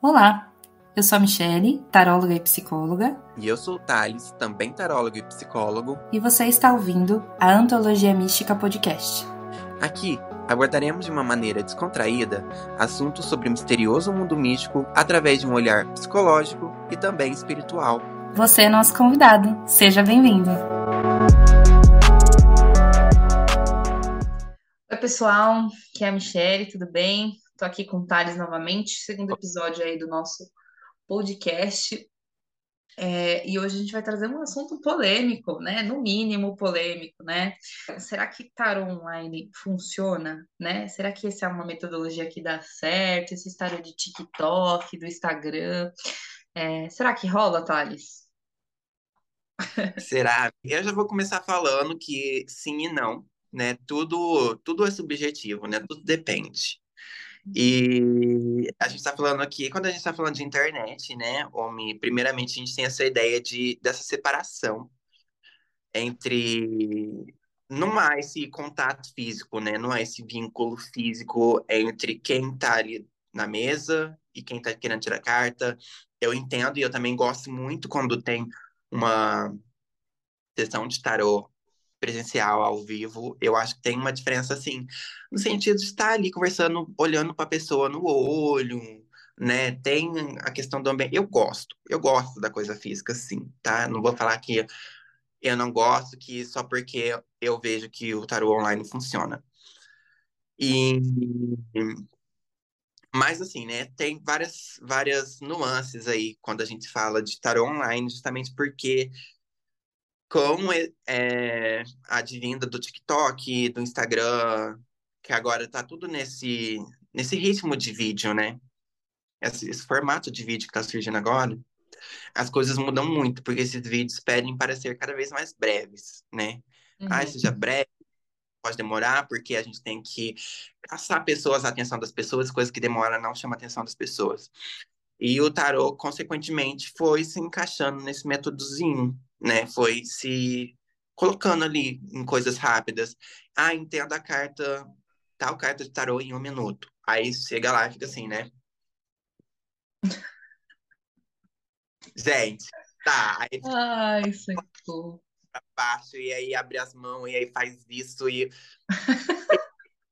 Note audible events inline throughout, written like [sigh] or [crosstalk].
Olá, eu sou a Michele, taróloga e psicóloga. E eu sou o Thales, também tarólogo e psicólogo. E você está ouvindo a Antologia Mística Podcast. Aqui abordaremos de uma maneira descontraída assuntos sobre o misterioso mundo místico através de um olhar psicológico e também espiritual. Você é nosso convidado, seja bem-vindo. Oi, pessoal, aqui é a Michelle, tudo bem? Tô aqui com o Thales novamente, segundo episódio aí do nosso podcast. É, e hoje a gente vai trazer um assunto polêmico, né? No mínimo polêmico, né? Será que tarô online funciona, né? Será que essa é uma metodologia que dá certo? Esse tarô de TikTok, do Instagram? É, será que rola, Thales? Será? Eu já vou começar falando que sim e não, né? Tudo, tudo é subjetivo, né? Tudo depende. E a gente está falando aqui, quando a gente está falando de internet, né, homem, primeiramente a gente tem essa ideia de, dessa separação entre. Não há esse contato físico, né? Não há esse vínculo físico entre quem está ali na mesa e quem está querendo tirar carta. Eu entendo e eu também gosto muito quando tem uma sessão de tarô presencial, ao vivo, eu acho que tem uma diferença, assim, no sentido de estar ali conversando, olhando para a pessoa no olho, né? Tem a questão do ambiente. Eu gosto, eu gosto da coisa física, sim, tá? Não vou falar que eu não gosto, que só porque eu vejo que o tarô online funciona. E mas assim, né, tem várias várias nuances aí quando a gente fala de tarô online, justamente porque com é, a advinda do TikTok, do Instagram, que agora tá tudo nesse, nesse ritmo de vídeo, né? Esse, esse formato de vídeo que tá surgindo agora, as coisas mudam muito, porque esses vídeos pedem para ser cada vez mais breves, né? Uhum. Ah, seja breve, pode demorar, porque a gente tem que caçar pessoas, a atenção das pessoas, coisa que demora não chama a atenção das pessoas. E o tarô, consequentemente, foi se encaixando nesse métodozinho, né? Foi se colocando ali em coisas rápidas. Ah, entenda a carta, tal carta de tarô em um minuto. Aí chega lá e fica assim, né? [laughs] Gente, tá. Aí Ai. Pra baixo, e aí abre as mãos, e aí faz isso, e. [laughs]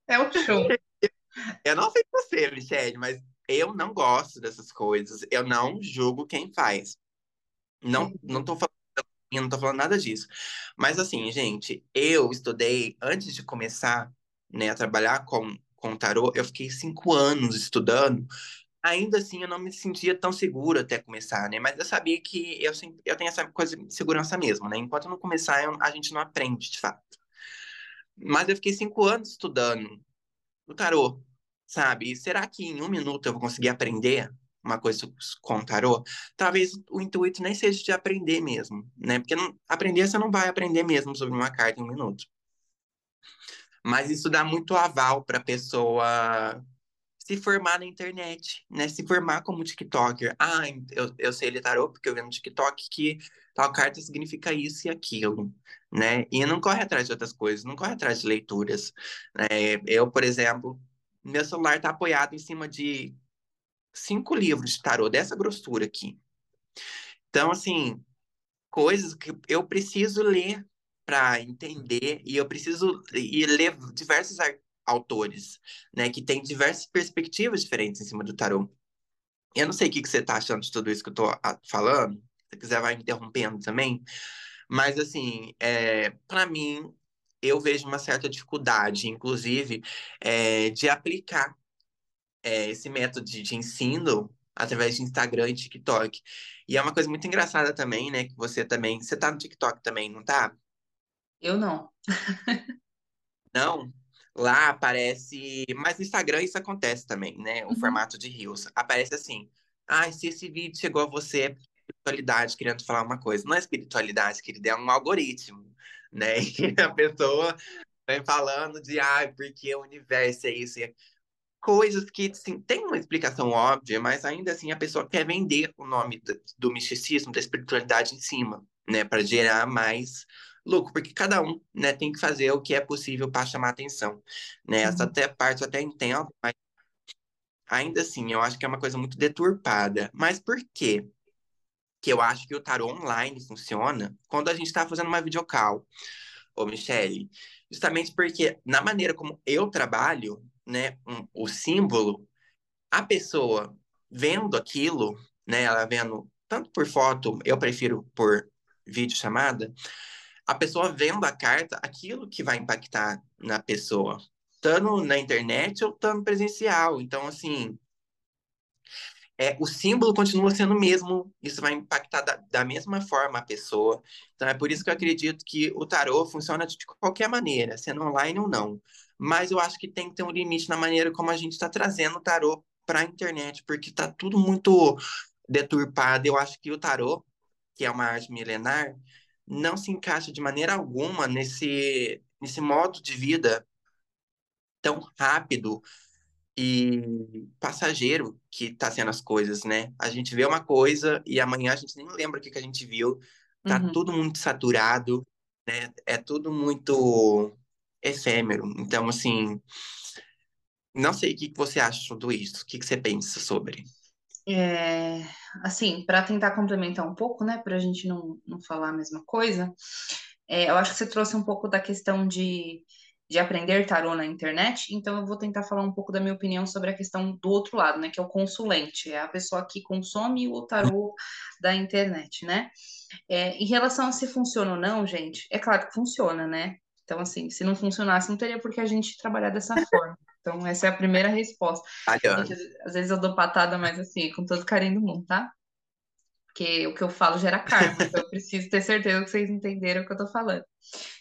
é o show. Eu não sei você, Michelle, mas eu não gosto dessas coisas. Eu não julgo quem faz. Não, não tô falando não tô falando nada disso. Mas assim, gente, eu estudei antes de começar, né, a trabalhar com com tarô, eu fiquei cinco anos estudando. Ainda assim, eu não me sentia tão seguro até começar, né? Mas eu sabia que eu, eu tenho essa coisa de segurança mesmo, né? Enquanto não começar, eu, a gente não aprende, de fato. Mas eu fiquei cinco anos estudando o tarô, sabe? E será que em um minuto eu vou conseguir aprender uma coisa com tarô? Talvez o intuito nem seja de aprender mesmo, né? Porque não, aprender você não vai aprender mesmo sobre uma carta em um minuto. Mas isso dá muito aval para a pessoa se formar na internet, né? Se formar como TikToker. Ah, eu, eu sei ler tarô porque eu vi no TikTok que tal carta significa isso e aquilo, né? E não corre atrás de outras coisas, não corre atrás de leituras. Né? Eu, por exemplo, meu celular está apoiado em cima de cinco livros de tarô dessa grossura aqui. Então, assim, coisas que eu preciso ler para entender e eu preciso e ler diversos autores, né, que têm diversas perspectivas diferentes em cima do tarô. Eu não sei o que, que você está achando de tudo isso que eu estou falando. Se quiser, vai me interrompendo também. Mas, assim, é, para mim, eu vejo uma certa dificuldade, inclusive, é, de aplicar é, esse método de, ensino através de Instagram e TikTok. E é uma coisa muito engraçada também, né? Que você também. Você tá no TikTok também, não tá? Eu não. não? Lá aparece. Mas no Instagram isso acontece também, né? O uhum. formato de Reels. Aparece assim. Ah, se esse vídeo chegou a você, é espiritualidade querendo falar uma coisa. Não é espiritualidade, querida, é um algoritmo né? [laughs] E a pessoa vem falando de, ah, porque o universo é isso. E coisas que, sim, tem uma explicação óbvia, mas ainda assim a pessoa quer vender o nome do, do misticismo, da espiritualidade em cima, né? Para gerar mais lucro, porque cada um, né, tem que fazer o que é possível para chamar atenção, né? Essa uhum. até parte eu até entendo, mas ainda assim, eu acho que é uma coisa muito deturpada. Mas por quê? Que eu acho que o tarô online funciona quando a gente está fazendo uma videocall. Ô, Michele, justamente porque na maneira como eu trabalho, né, um, o símbolo, a pessoa vendo aquilo, né, ela vendo tanto por foto, eu prefiro por vídeo chamada, a pessoa vendo a carta, aquilo que vai impactar na pessoa, tanto na internet ou tanto presencial. Então, assim, é, o símbolo continua sendo o mesmo, isso vai impactar da, da, mesma forma a pessoa. Então, é por isso que eu acredito que o tarô funciona de qualquer maneira, sendo online ou não. Mas eu acho que tem que ter um limite na maneira como a gente está trazendo o tarô para a internet, porque está tudo muito deturpado. Eu acho que o tarô, que é uma arte milenar, não se encaixa de maneira alguma nesse, nesse modo de vida tão rápido e passageiro que está sendo as coisas, né? A gente vê uma coisa e amanhã a gente nem lembra o que, que a gente viu. Tá uhum. tudo muito saturado, né? É tudo muito efêmero. Então, assim, não sei o que, você acha de tudo isso. O que, que você pensa sobre? É, assim, para tentar complementar um pouco, né, para a gente não, não falar a mesma coisa, é, eu acho que você trouxe um pouco da questão de, de aprender tarô na internet, então eu vou tentar falar um pouco da minha opinião sobre a questão do outro lado, né, que é o consulente, é a pessoa que consome o tarô da internet, né? É, em relação a se funciona ou não, gente, é claro que funciona, né? Então, assim, se não funcionasse, não teria por que a gente trabalhar dessa [laughs] forma. Então, essa é a primeira resposta. Gente, às vezes eu dou patada, mas assim, com todo carinho do mundo, tá? Porque o que eu falo gera karma, então eu preciso ter certeza que vocês entenderam o que eu tô falando.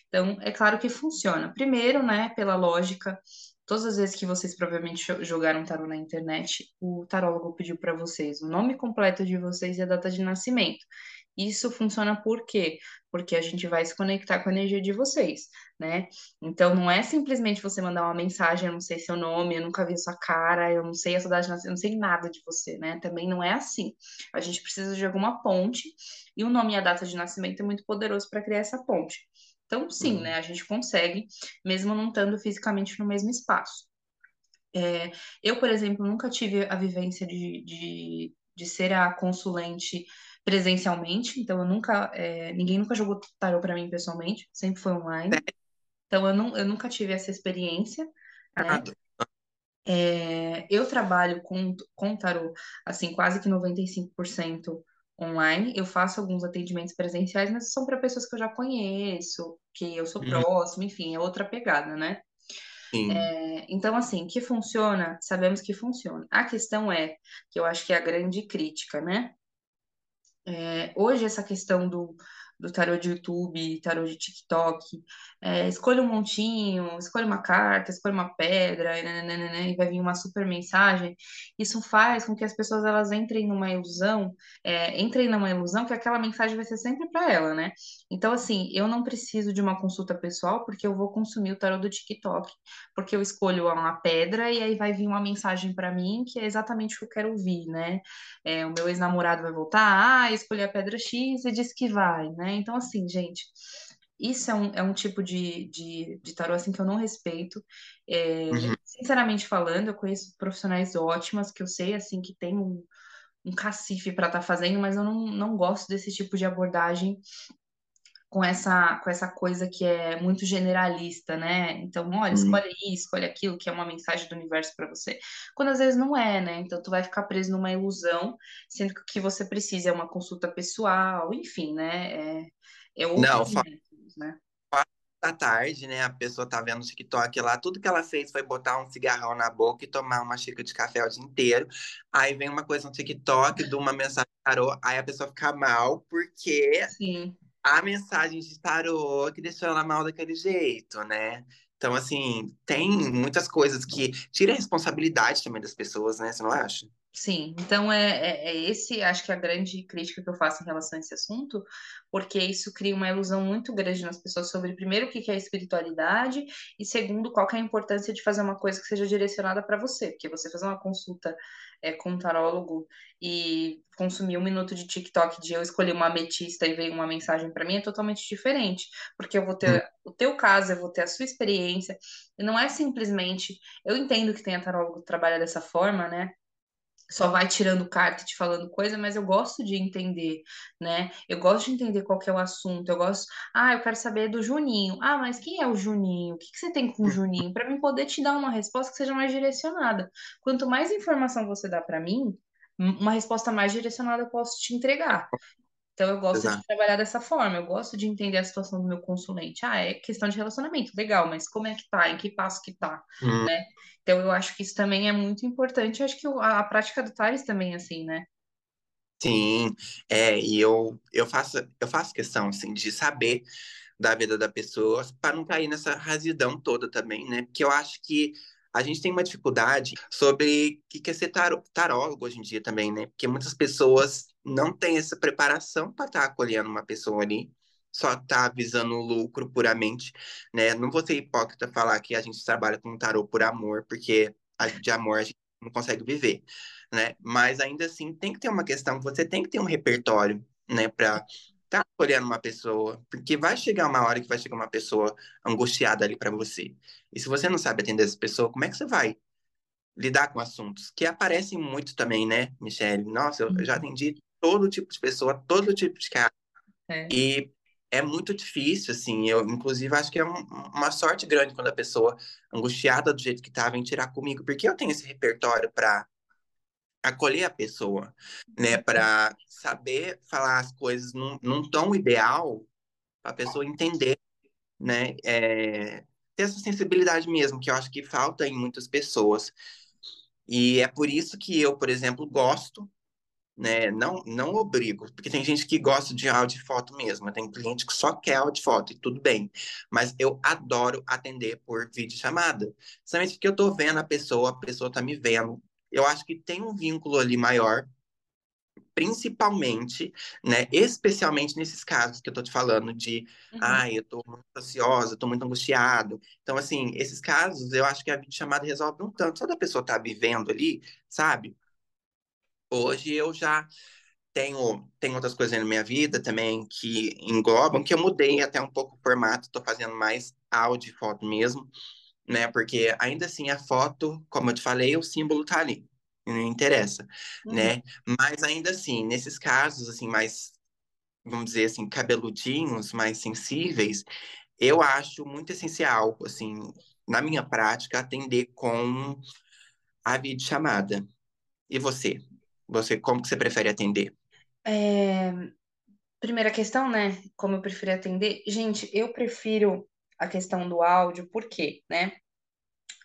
Então, é claro que funciona. Primeiro, né, pela lógica, todas as vezes que vocês provavelmente jogaram tarô na internet, o tarólogo pediu para vocês o nome completo de vocês e a data de nascimento. Isso funciona por quê? Porque a gente vai se conectar com a energia de vocês, né? Então não é simplesmente você mandar uma mensagem, eu não sei seu nome, eu nunca vi sua cara, eu não sei a sua data de nascimento, eu não sei nada de você, né? Também não é assim. A gente precisa de alguma ponte e o nome e a data de nascimento é muito poderoso para criar essa ponte. Então, sim, uhum. né? A gente consegue, mesmo não estando fisicamente no mesmo espaço. É, eu, por exemplo, nunca tive a vivência de, de, de ser a consulente presencialmente, então eu nunca, é, ninguém nunca jogou tarô para mim pessoalmente, sempre foi online. Então eu, não, eu nunca tive essa experiência, né? É, eu trabalho com, com tarô, assim, quase que 95% online. Eu faço alguns atendimentos presenciais, mas são para pessoas que eu já conheço, que eu sou uhum. próximo, enfim, é outra pegada, né? É, então, assim, que funciona, sabemos que funciona. A questão é, que eu acho que é a grande crítica, né? É, hoje, essa questão do, do tarô de YouTube, tarô de TikTok, é, escolha um montinho, escolha uma carta, escolha uma pedra, e, nananana, e vai vir uma super mensagem. Isso faz com que as pessoas elas entrem numa ilusão, é, entrem numa ilusão que aquela mensagem vai ser sempre para ela, né? Então, assim, eu não preciso de uma consulta pessoal porque eu vou consumir o tarô do TikTok, porque eu escolho uma pedra e aí vai vir uma mensagem para mim que é exatamente o que eu quero ouvir, né? É, o meu ex-namorado vai voltar, ah, escolhi a pedra X e disse que vai, né? Então, assim, gente, isso é um, é um tipo de, de, de tarô assim que eu não respeito. É, uhum. Sinceramente falando, eu conheço profissionais ótimas que eu sei assim que tem um, um cacife para estar tá fazendo, mas eu não, não gosto desse tipo de abordagem com essa, com essa coisa que é muito generalista, né? Então, olha, uhum. escolhe isso, escolhe aquilo, que é uma mensagem do universo para você. Quando às vezes não é, né? Então, tu vai ficar preso numa ilusão, sendo que o que você precisa é uma consulta pessoal, enfim, né? É, é não, métodos, né? da tarde, né? A pessoa tá vendo o TikTok lá, tudo que ela fez foi botar um cigarrão na boca e tomar uma xícara de café o dia inteiro. Aí vem uma coisa no TikTok de uma mensagem tarô, aí a pessoa fica mal porque Sim a mensagem tarô que deixou ela mal daquele jeito, né? Então, assim, tem muitas coisas que tira a responsabilidade também das pessoas, né? Você não acha? Sim, então é, é, é, esse, acho que é a grande crítica que eu faço em relação a esse assunto, porque isso cria uma ilusão muito grande nas pessoas sobre, primeiro, o que é espiritualidade, e segundo, qual é a importância de fazer uma coisa que seja direcionada para você, porque você fazer uma consulta é, com um tarólogo e consumir um minuto de TikTok de eu escolher uma ametista e veio uma mensagem para mim é totalmente diferente, porque eu vou ter hum. o teu caso, eu vou ter a sua experiência, e não é simplesmente, eu entendo que tem a tarólogo que trabalha dessa forma, né? Só vai tirando carta e te falando coisa, mas eu gosto de entender, né? Eu gosto de entender qual é o assunto. Eu gosto, ah, eu quero saber do Juninho. Ah, mas quem é o Juninho? O que que você tem com o Juninho? Para mim poder te dar uma resposta que seja mais direcionada. Quanto mais informação você dá para mim, uma resposta mais direcionada eu posso te entregar. Então, eu gosto Exato. de trabalhar dessa forma, eu gosto de entender a situação do meu consulente. Ah, é questão de relacionamento, legal, mas como é que tá? Em que passo que tá? Hum. Né? Então, eu acho que isso também é muito importante. Eu acho que a, a prática do Thales também é assim, né? Sim, é, e eu, eu, faço, eu faço questão, assim, de saber da vida da pessoa para não cair nessa razidão toda também, né? Porque eu acho que a gente tem uma dificuldade sobre o que é ser tarólogo hoje em dia também, né? Porque muitas pessoas não têm essa preparação para estar tá acolhendo uma pessoa ali, só tá visando o lucro puramente, né? Não vou ser hipócrita falar que a gente trabalha com tarô por amor, porque de amor a gente não consegue viver, né? Mas ainda assim tem que ter uma questão, você tem que ter um repertório, né, para tá olhando uma pessoa, porque vai chegar uma hora que vai chegar uma pessoa angustiada ali para você. E se você não sabe atender essa pessoa, como é que você vai lidar com assuntos que aparecem muito também, né, Michelle? Nossa, eu já uhum. atendi todo tipo de pessoa, todo tipo de cara. É. E é muito difícil, assim. Eu, inclusive, acho que é um, uma sorte grande quando a pessoa, angustiada do jeito que tá, vem tirar comigo, porque eu tenho esse repertório para acolher a pessoa, né? Para saber falar as coisas num, num tom ideal, para a pessoa entender, né? É, ter essa sensibilidade mesmo, que eu acho que falta em muitas pessoas. E é por isso que eu, por exemplo, gosto, né? Não, não obrigo, porque tem gente que gosta de áudio e foto mesmo, tem cliente que só quer áudio e foto, e tudo bem. Mas eu adoro atender por vídeo chamada. Somente porque eu tô vendo a pessoa, a pessoa tá me vendo, eu acho que tem um vínculo ali maior, principalmente, né, especialmente nesses casos que eu tô te falando de, uhum. ai, eu tô muito ansiosa, tô muito angustiado. Então, assim, esses casos, eu acho que a videochamada resolve um tanto. Só da pessoa tá vivendo ali, sabe? Hoje eu já tenho, tenho outras coisas na minha vida também que englobam, que eu mudei até um pouco o formato, tô fazendo mais áudio e foto mesmo né? Porque ainda assim a foto, como eu te falei, o símbolo tá ali, não interessa, uhum. né? Mas ainda assim, nesses casos assim mais vamos dizer assim, cabeludinhos, mais sensíveis, eu acho muito essencial, assim, na minha prática, atender com a videochamada. E você? Você, como que você prefere atender? É... Primeira questão, né? Como eu prefiro atender? Gente, eu prefiro a questão do áudio, por quê, né?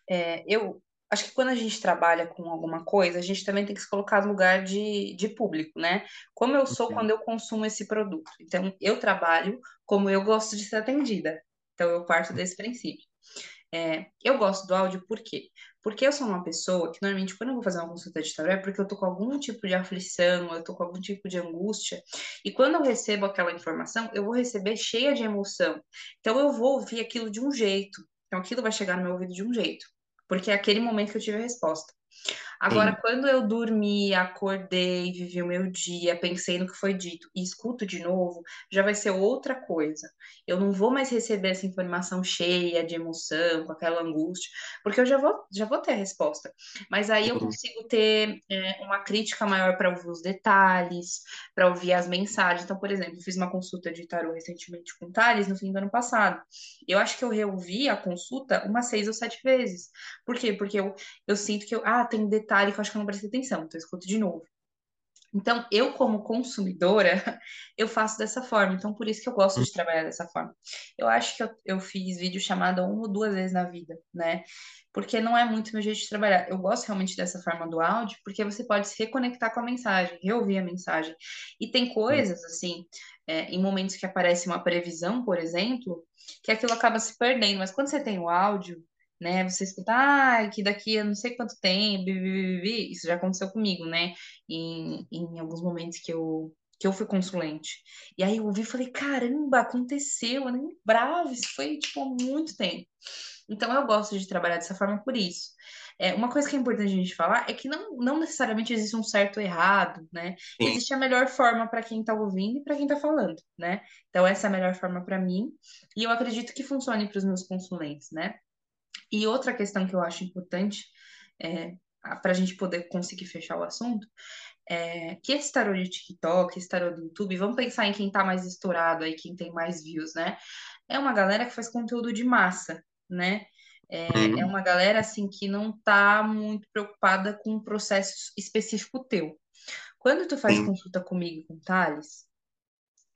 É, eu acho que quando a gente trabalha com alguma coisa, a gente também tem que se colocar no lugar de, de público, né? Como eu sou quando eu consumo esse produto. Então, eu trabalho como eu gosto de ser atendida. Então, eu parto desse princípio. É, eu gosto do áudio por quê? Porque eu sou uma pessoa que normalmente quando eu vou fazer uma consulta de tarô é porque eu tô com algum tipo de aflição, eu tô com algum tipo de angústia, e quando eu recebo aquela informação, eu vou receber cheia de emoção. Então eu vou ouvir aquilo de um jeito. Então aquilo vai chegar no meu ouvido de um jeito, porque é aquele momento que eu tive a resposta. Agora, Sim. quando eu dormi, acordei, vivi o meu dia, pensei no que foi dito e escuto de novo, já vai ser outra coisa. Eu não vou mais receber essa informação cheia de emoção, com aquela angústia, porque eu já vou, já vou ter a resposta. Mas aí eu consigo ter é, uma crítica maior para ouvir os detalhes, para ouvir as mensagens. Então, por exemplo, fiz uma consulta de tarô recentemente com o Thales no fim do ano passado. Eu acho que eu reouvi a consulta umas seis ou sete vezes. Por quê? Porque eu, eu sinto que eu, ah, tem detalhe que eu acho que eu não prestei atenção, então eu escuto de novo. Então, eu, como consumidora, [laughs] eu faço dessa forma. Então, por isso que eu gosto de trabalhar dessa forma. Eu acho que eu, eu fiz vídeo chamada uma ou duas vezes na vida, né? Porque não é muito meu jeito de trabalhar. Eu gosto realmente dessa forma do áudio, porque você pode se reconectar com a mensagem, reouvir a mensagem. E tem coisas, assim, é, em momentos que aparece uma previsão, por exemplo, que aquilo acaba se perdendo. Mas quando você tem o áudio, né? Você escuta, ah, que daqui a não sei quanto tempo, isso já aconteceu comigo, né? Em, em alguns momentos que eu, que eu fui consulente. E aí eu ouvi e falei, caramba, aconteceu, eu nem lembrava, isso foi, tipo, há muito tempo. Então eu gosto de trabalhar dessa forma por isso. É, uma coisa que é importante a gente falar é que não, não necessariamente existe um certo ou errado, né? Sim. Existe a melhor forma para quem está ouvindo e para quem está falando, né? Então, essa é a melhor forma para mim e eu acredito que funcione para os meus consulentes, né? E outra questão que eu acho importante é, para a gente poder conseguir fechar o assunto é, que esse tarô de TikTok, esse tarô do YouTube, vamos pensar em quem tá mais estourado aí, quem tem mais views, né? É uma galera que faz conteúdo de massa, né? É, Uhum. é uma galera assim que não tá muito preocupada com um processo específico teu. Quando tu faz Sim. consulta comigo e com o Thales,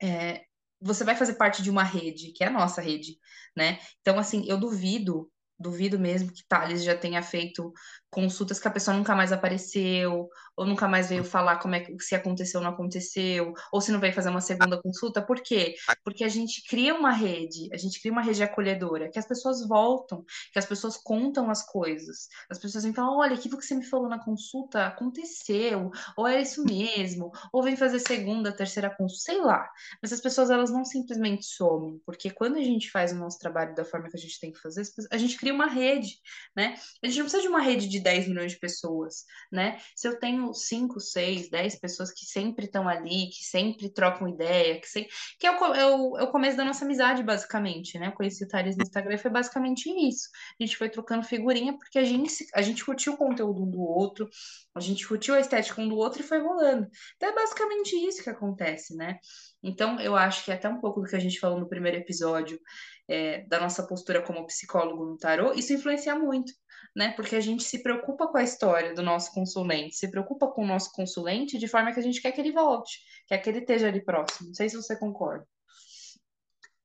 é, você vai fazer parte de uma rede, que é a nossa rede, né? Então, assim, eu duvido, duvido mesmo que Thales já tenha feito consultas que a pessoa nunca mais apareceu, ou nunca mais veio falar como é que se aconteceu ou não aconteceu, ou se não veio fazer uma segunda consulta. Por quê? Porque a gente cria uma rede, a gente cria uma rede acolhedora, que as pessoas voltam, que as pessoas contam as coisas. As pessoas vêm falar, olha, aquilo que você me falou na consulta aconteceu, ou é isso mesmo, ou vem fazer segunda, terceira consulta, sei lá. Mas as pessoas, elas não simplesmente somem, porque quando a gente faz o nosso trabalho da forma que a gente tem que fazer, a gente cria uma rede, né? A gente não precisa de uma rede de 10 milhões de pessoas, né? Se eu tenho 5, 6, 10 pessoas que sempre estão ali, que sempre trocam ideia, que, sempre... que é, o, é, o, é o começo da nossa amizade, basicamente, né? Eu conheci o Thales no Instagram foi basicamente isso. A gente foi trocando figurinha porque a gente, a gente curtiu o conteúdo um do outro, a gente curtiu a estética um do outro e foi rolando. Então é basicamente isso que acontece, né? Então eu acho que até um pouco do que a gente falou no primeiro episódio, é, da nossa postura como psicólogo no tarô, isso influencia muito, né? Porque a gente se preocupa com a história do nosso consulente, se preocupa com o nosso consulente de forma que a gente quer que ele volte, quer que ele esteja ali próximo. Não sei se você concorda.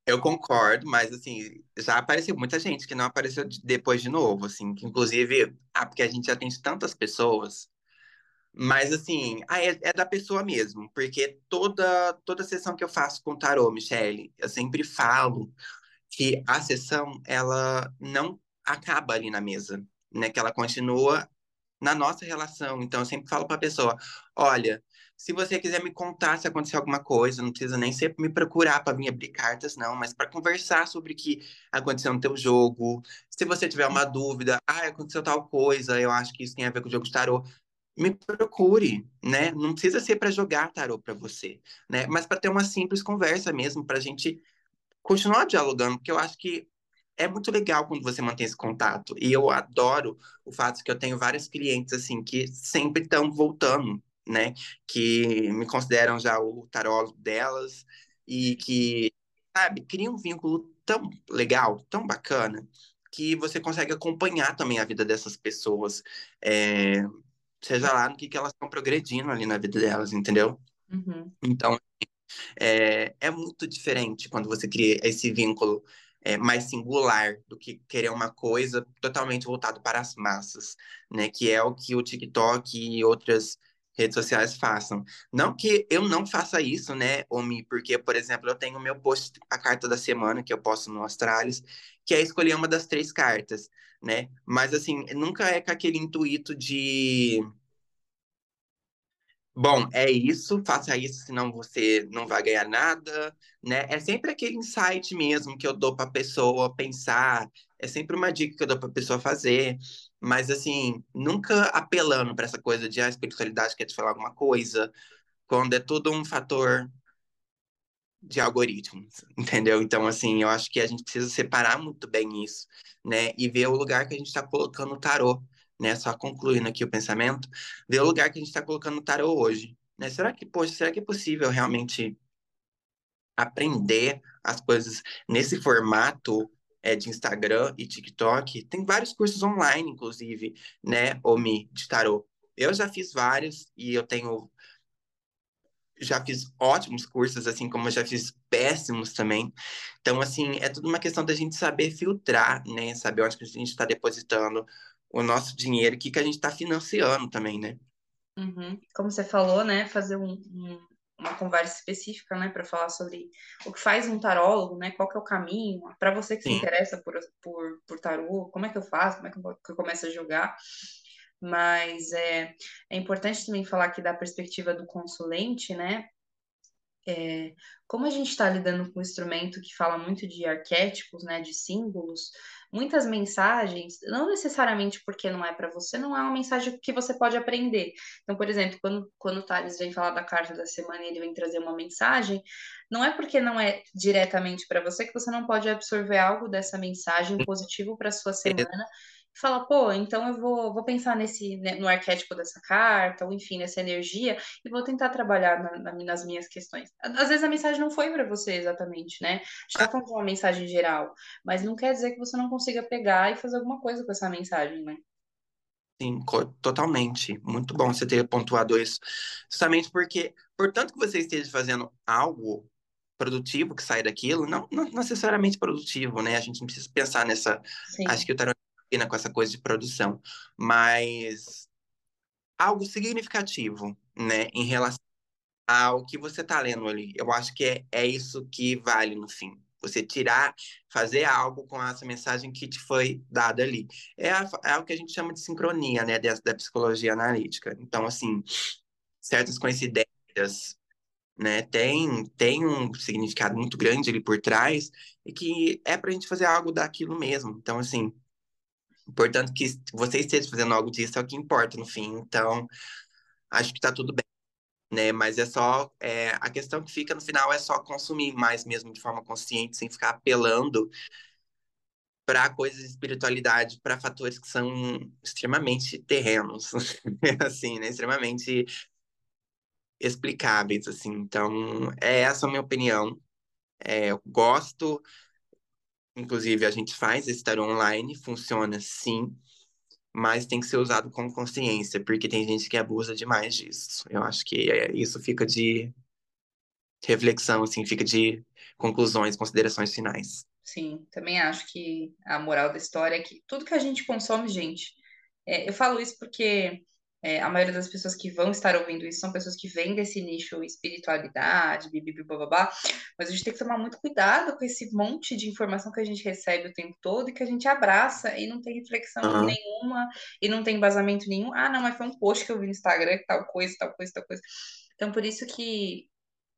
Eu concordo, mas assim, já apareceu muita gente que não apareceu depois de novo, assim, que inclusive, ah, porque a gente atende tantas pessoas, mas assim, ah, é, é da pessoa mesmo, porque toda toda sessão que eu faço com tarô, Michele, eu sempre falo que a sessão ela não acaba ali na mesa, né? Que ela continua na nossa relação. Então eu sempre falo para a pessoa, olha, se você quiser me contar se aconteceu alguma coisa, não precisa nem sempre me procurar para vir abrir cartas, não, mas para conversar sobre o que aconteceu no teu jogo. Se você tiver uma dúvida, ah, aconteceu tal coisa, eu acho que isso tem a ver com o jogo de tarô, me procure, né? Não precisa ser para jogar tarô para você, né? Mas para ter uma simples conversa mesmo, para a gente continuar dialogando, porque eu acho que é muito legal quando você mantém esse contato. E eu adoro o fato de que eu tenho vários clientes assim que sempre estão voltando, né? Que me consideram já o tarólogo delas e que, sabe, cria um vínculo tão legal, tão bacana, que você consegue acompanhar também a vida dessas pessoas, é, seja lá no que, que elas estão progredindo ali na vida delas, entendeu? Uhum. Então, é, é muito diferente quando você cria esse vínculo é, mais singular do que querer uma coisa totalmente voltado para as massas, né? Que é o que o TikTok e outras redes sociais façam. Não que eu não faça isso, né, Omi? Porque, por exemplo, eu tenho o meu post, a carta da semana, que eu posto no Astralis, que é escolher uma das três cartas, né? Mas, assim, nunca é com aquele intuito de Bom, é isso, faça isso, senão você não vai ganhar nada, né? É sempre aquele insight mesmo que eu dou para a pessoa pensar, é sempre uma dica que eu dou para a pessoa fazer, mas assim, nunca apelando para essa coisa de ah, a espiritualidade quer te falar alguma coisa, quando é tudo um fator de algoritmos, [laughs] entendeu? Então, assim, eu acho que a gente precisa separar muito bem isso, né? E ver o lugar que a gente está colocando o tarô né? Só concluindo aqui o pensamento, ver o lugar que a gente está colocando o tarô hoje, né? Será que, poxa, será que é possível realmente aprender as coisas nesse formato é, de Instagram e TikTok? Tem vários cursos online, inclusive, né, Omi, de tarô. Eu já fiz vários e eu tenho já fiz ótimos cursos, assim como eu já fiz péssimos também. Então, assim, é tudo uma questão da gente saber filtrar, né? Saber onde que a gente está depositando o nosso dinheiro, o que, que a gente está financiando também, né? Uhum. Como você falou, né? Fazer um, um, uma conversa específica, né, para falar sobre o que faz um tarólogo, né, qual que é o caminho, para você que Sim. se interessa por, por, por tarô, como é que eu faço, como é que eu, que eu começo a jogar. Mas é, é importante também falar aqui da perspectiva do consulente, né, é, como a gente está lidando com um instrumento que fala muito de arquétipos, né, de símbolos, muitas mensagens, não necessariamente porque não é para você, não é uma mensagem que você pode aprender. Então, por exemplo, quando, quando o Thales vem falar da carta da semana e ele vem trazer uma mensagem, não é porque não é diretamente para você que você não pode absorver algo dessa mensagem positivo para sua semana fala, pô, então eu vou, vou pensar nesse, né, no arquétipo dessa carta, ou enfim, nessa energia, e vou tentar trabalhar na, na, nas minhas questões. Às vezes a mensagem não foi para você exatamente, né? A gente tá falando de uma mensagem geral, mas não quer dizer que você não consiga pegar e fazer alguma coisa com essa mensagem, né? Sim, totalmente. Muito bom você ter pontuado isso. Justamente porque, portanto que você esteja fazendo algo produtivo que sai daquilo, não, não necessariamente produtivo, né? A gente não precisa pensar nessa. Sim. Acho que o tarot com essa coisa de produção, mas algo significativo, né, em relação ao que você está lendo ali. Eu acho que é, é isso que vale no fim. Você tirar, fazer algo com essa mensagem que te foi dada ali. É, a, é o que a gente chama de sincronia, né, da, da psicologia analítica. Então, assim, certas coincidências, né, tem, tem um significado muito grande ali por trás e que é para a gente fazer algo daquilo mesmo. Então, assim, Portanto, que você esteja fazendo algo disso é o que importa no fim. Então, acho que tá tudo bem, né? Mas é só. É, a questão que fica no final é só consumir mais mesmo de forma consciente, sem ficar apelando para coisas de espiritualidade, para fatores que são extremamente terrenos, [laughs] assim, né? Extremamente explicáveis, assim. Então, é essa a minha opinião. É, eu gosto Inclusive, a gente faz esse tarô online, funciona sim, mas tem que ser usado com consciência, porque tem gente que abusa demais disso. Eu acho que é, isso fica de reflexão, assim, fica de conclusões, considerações finais. Sim, também acho que a moral da história é que tudo que a gente consome, gente, é, eu falo isso porque é, a maioria das pessoas que vão estar ouvindo isso são pessoas que vêm desse nicho espiritualidade, bibibi, bababá, mas a gente tem que tomar muito cuidado com esse monte de informação que a gente recebe o tempo todo e que a gente abraça e não tem reflexão uhum. nenhuma e não tem embasamento nenhum. Ah, não, mas foi um post que eu vi no Instagram, tal coisa, tal coisa, tal coisa. Então, por isso que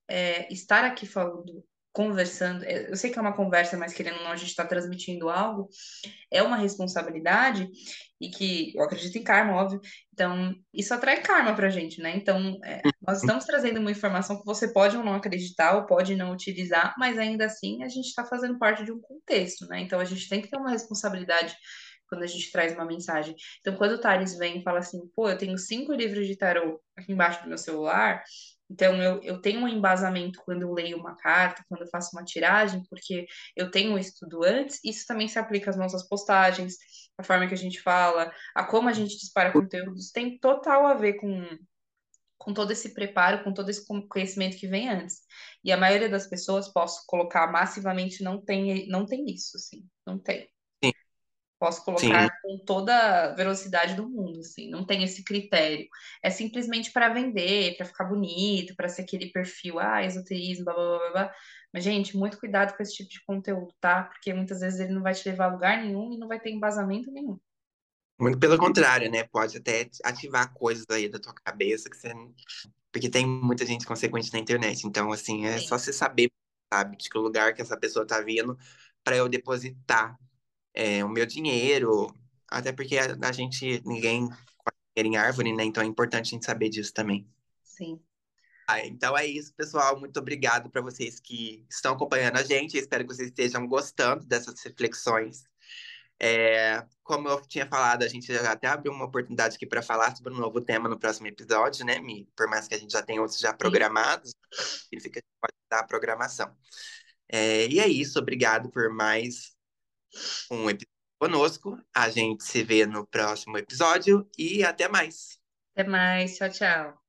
é, estar aqui falando conversando, é, eu sei que é uma conversa, mas querendo ou não, a gente está transmitindo algo, é uma responsabilidade e que eu acredito em karma, óbvio. Então, isso atrai karma pra gente, né? Então, é, nós estamos trazendo uma informação que você pode ou não acreditar, ou pode não utilizar, mas ainda assim a gente está fazendo parte de um contexto, né? Então, a gente tem que ter uma responsabilidade quando a gente traz uma mensagem. Então, quando o Thales vem e fala assim, pô, eu tenho cinco livros de tarô aqui embaixo do meu celular, então, eu, eu tenho um embasamento quando eu leio uma carta, quando eu faço uma tiragem, porque eu tenho um estudo antes. Isso também se aplica às nossas postagens, a forma que a gente fala, a como a gente dispara conteúdos, tem total a ver com, com todo esse preparo, com todo esse conhecimento que vem antes. E a maioria das pessoas, posso colocar massivamente, não tem, não tem isso, assim, não tem. Posso colocar Sim. com toda a velocidade do mundo, assim, não tem esse critério. É simplesmente para vender, para ficar bonito, para ser aquele perfil, ah, esoterismo, blá, blá, blá, blá. Mas, gente, muito cuidado com esse tipo de conteúdo, tá? Porque muitas vezes ele não vai te levar a lugar nenhum e não vai ter embasamento nenhum. Muito pelo contrário, né? Pode até ativar coisas aí da tua cabeça que você. Porque tem muita gente consequente na internet. Então, assim, é Sim. só você saber, sabe, de que lugar que essa pessoa tá vindo para eu depositar é, o meu dinheiro, até porque a, a gente, ninguém dinheiro em árvore, né? Então é importante a gente saber disso também. Sim. Ah, então é isso, pessoal. Muito obrigado para vocês que estão acompanhando a gente. Eu espero que vocês estejam gostando dessas reflexões. É, como eu tinha falado, a gente já até abriu uma oportunidade aqui para falar sobre um novo tema no próximo episódio, né, Mi? Por mais que a gente já tenha outros já programados, significa que pode dar a programação. É, e é isso, obrigado por mais um episódio conosco. A gente se vê no próximo episódio e até mais. Até mais. Tchau, tchau.